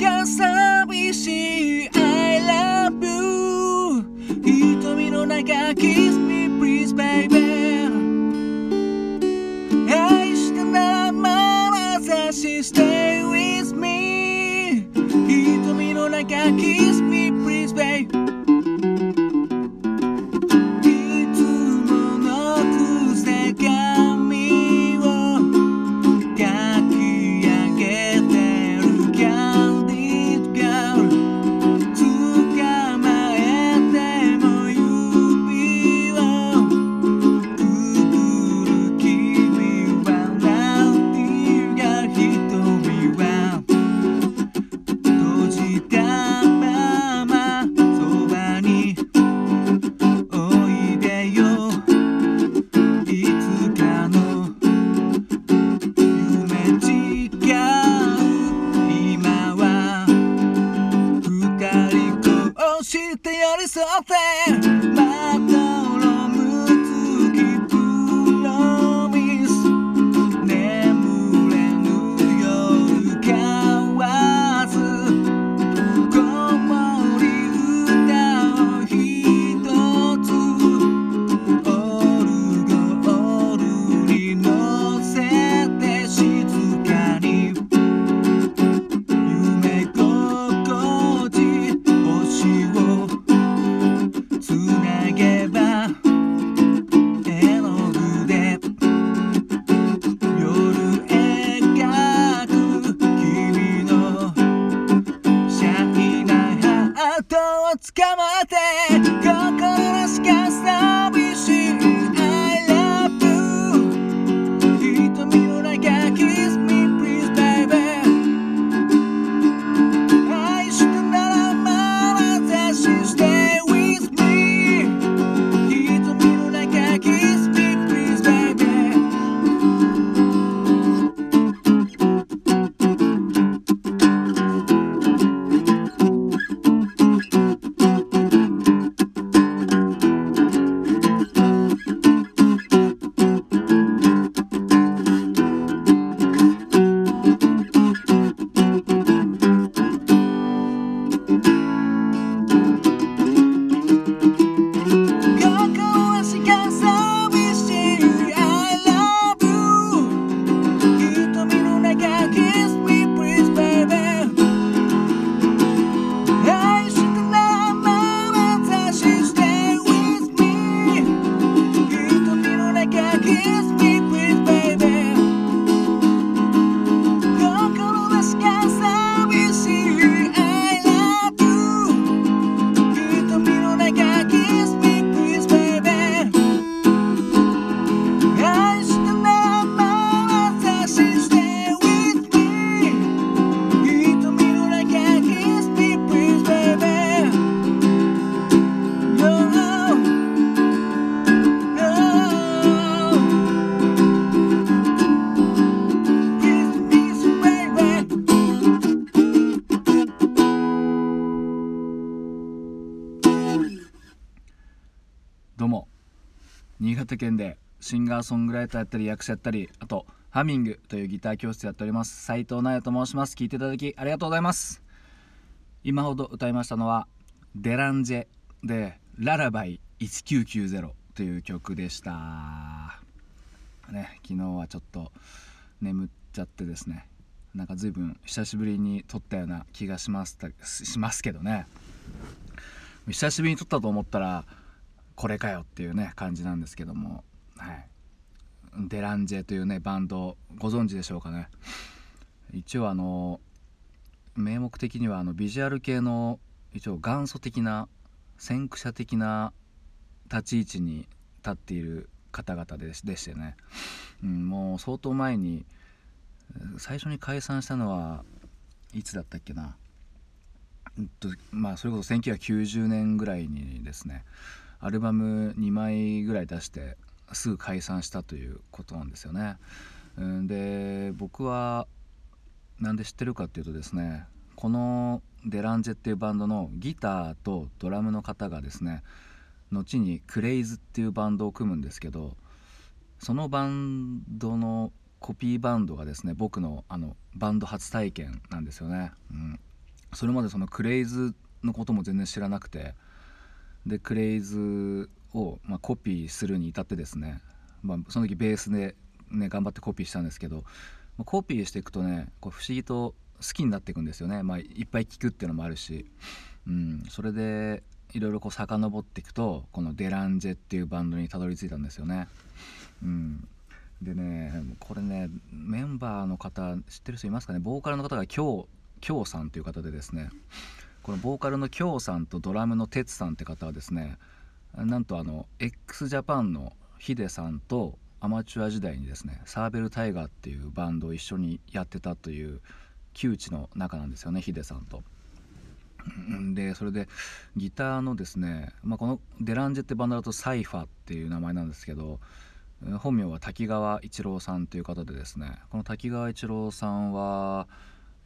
が寂しい I love you 瞳の中 Kiss me please baby 愛したならまさし Stay with me 瞳の中 Kiss me 捕まって新潟県でシンガーソングライターやったり役者やったりあとハミングというギター教室やっております。斉藤直也と申します。聞いていただきありがとうございます。今ほど歌いましたのはデランジェでララバイ1990という曲でした。ね昨日はちょっと眠っちゃってですね。なんか随分久しぶりに撮ったような気がしますしますけどね。久しぶりに撮ったと思ったらこれかよっていうね感じなんですけども。はい。デランジェというねバンドご存知でしょうかね。一応あの名目的にはあのビジュアル系の一応元祖的な先駆者的な立ち位置に立っている方々ででしてね、うん、もう相当前に最初に解散したのはいつだったっけな、うんとまあ、それこそ1990年ぐらいにですね。アルバム2枚ぐらい出してすぐ解散したということなんですよね。うん、で僕はなんで知ってるかっていうとですねこのデランジェっていうバンドのギターとドラムの方がですね後にクレイズっていうバンドを組むんですけどそのバンドのコピーバンドがですね僕のあのバンド初体験なんですよね。うん、それまでそのクレイズのことも全然知らなくてでクレイズを、まあ、コピーするに至ってですね、まあ、その時ベースで、ね、頑張ってコピーしたんですけど、まあ、コピーしていくとねこう不思議と好きになっていくんですよね、まあ、いっぱい聴くっていうのもあるし、うん、それでいろいろこう遡っていくとこのデランジェっていうバンドにたどり着いたんですよね。うん、でねこれねメンバーの方知ってる人いますかね？ボーカルの方が京京さんという方でですね。このボーカルの京さんとドラムの哲さんって方はですねなんとあの x ジャパンのヒデさんとアマチュア時代にですねサーベルタイガーっていうバンドを一緒にやってたという旧知の仲なんですよねヒデさんと。でそれでギターのですね、まあ、このデランジェってバンドだとサイファっていう名前なんですけど本名は滝川一郎さんという方でですねこの滝川一郎さんは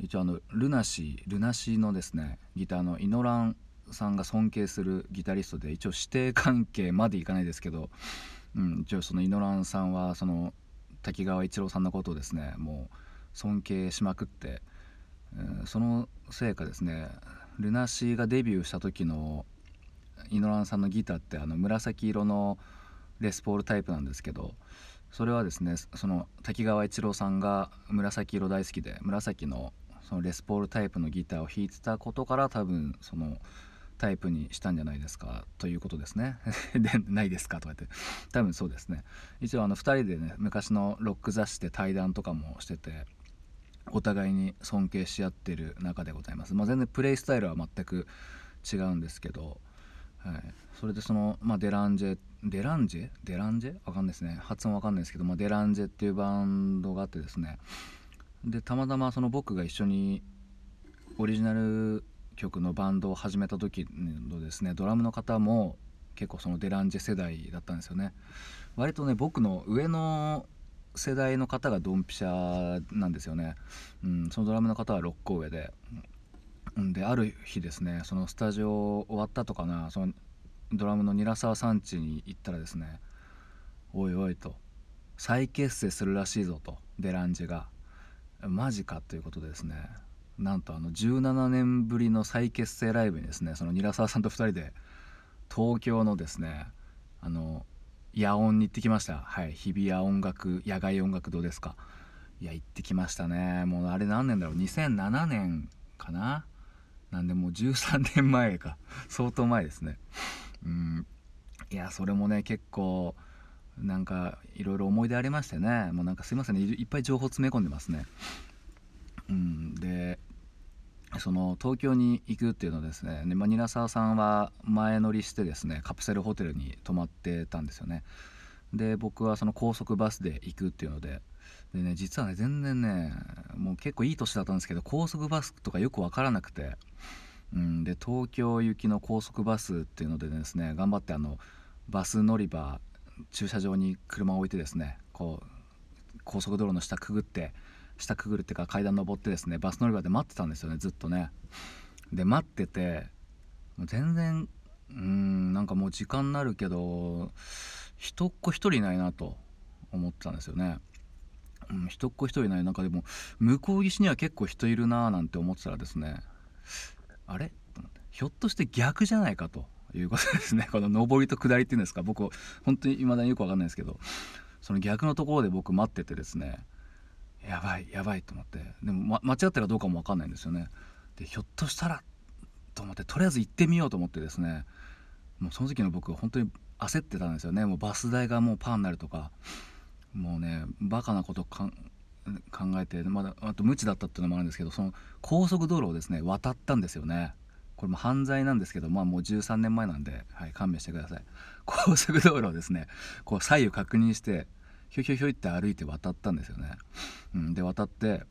一応あのルナシールナシーのですねギターのイノランさんが尊敬するギタリストで一応師弟関係までいかないですけど、うん、一応そのイノランさんはその滝川一郎さんのことをですねもう尊敬しまくって、えー、そのせいかですねルナシーがデビューした時のイノランさんのギターってあの紫色のレスポールタイプなんですけどそれはですねその滝川一郎さんが紫色大好きで紫のそのレスポールタイプのギターを弾いてたことから多分そのタイプにしたんじゃないですかということですね。でないですかとか言って。多分そうですね。一応あの2人でね昔のロック雑誌で対談とかもしててお互いに尊敬し合ってる中でございます、まあ、全然プレイスタイルは全く違うんですけど、はい、それでその、まあ、デランジェデランジェ？デランジェ？わかんないですね。発音わかんないですけど、まあ、デランジェっていうバンドがあってですね。でたまたまその僕が一緒にオリジナル曲のバンドを始めた時のですねドラムの方も結構そのデランジェ世代だったんですよね。割とね僕の上の世代の方がドンピシャなんですよね、うん、そのドラムの方は6個上で、うん、である日ですねそのスタジオ終わったとかなそのドラムの韮沢さん家に行ったらですねおいおいと再結成するらしいぞとデランジェが。マジかということでですね。なんとあの17年ぶりの再結成ライブにですねその韮沢さんと2人で東京のですねあの野音に行ってきました。はい日比谷音楽野外音楽堂ですか。いや行ってきましたね。もうあれ何年だろう？2007年かな？なんでもう13年前か。相当前ですね。うん。いやそれもね結構なんかいろいろ思い出ありましてね。もうなんかすいませんね。いっぱい情報詰め込んでますね。うん。でその東京に行くっていうのですね。で、まあ、韮沢さんは前乗りしてですねカプセルホテルに泊まってたんですよね。で僕はその高速バスで行くっていうので。でね実はね全然ねもう結構いい年だったんですけど高速バスとかよく分からなくて、うん、で東京行きの高速バスっていうのでですね頑張ってあのバス乗り場駐車場に車を置いてですねこう高速道路の下くぐって下くぐるっていうか階段登ってですねバス乗り場で待ってたんですよねずっとね。で待っててもう全然うんなんかもう時間になるけど人っ子一人いないなと思ってたんですよね、うん、人っ子一人いない中でも向こう岸には結構人いるなーなんて思ってたらですねあれ？ひょっとして逆じゃないかと。いうことですね。この上りと下りっていうんですか。僕本当に未だによく分かんないですけど。その逆のところで僕待っててですね。やばいやばいと思って。でも、ま、間違ってるかどうかも分かんないんですよね。でひょっとしたらと思ってとりあえず行ってみようと思ってですね。もうその時の僕本当に焦ってたんですよね。もうバス代がもうパーになるとか。もうねバカなこと考えてまだあと無知だったっていうのもあるんですけどその高速道路をですね渡ったんですよね。これも犯罪なんですけどまあもう13年前なんで、はい、勘弁してください。高速道路をですねこう左右確認してひょひょひょいって歩いて渡ったんですよね、うん、で渡って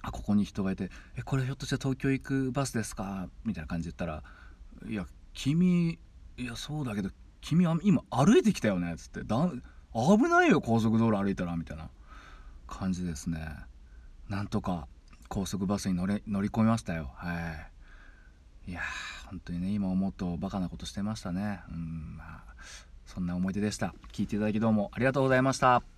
あここに人がいて「えこれひょっとして東京行くバスですか?」みたいな感じで言ったら「いや君いやそうだけど君今歩いてきたよね」っつってだ「危ないよ高速道路歩いたら」みたいな感じですね。なんとか高速バスに乗れ乗り込みましたよ。はい。いや本当にね今思うとバカなことしてましたね。うんまあそんな思い出でした。聞いていただきどうもありがとうございました。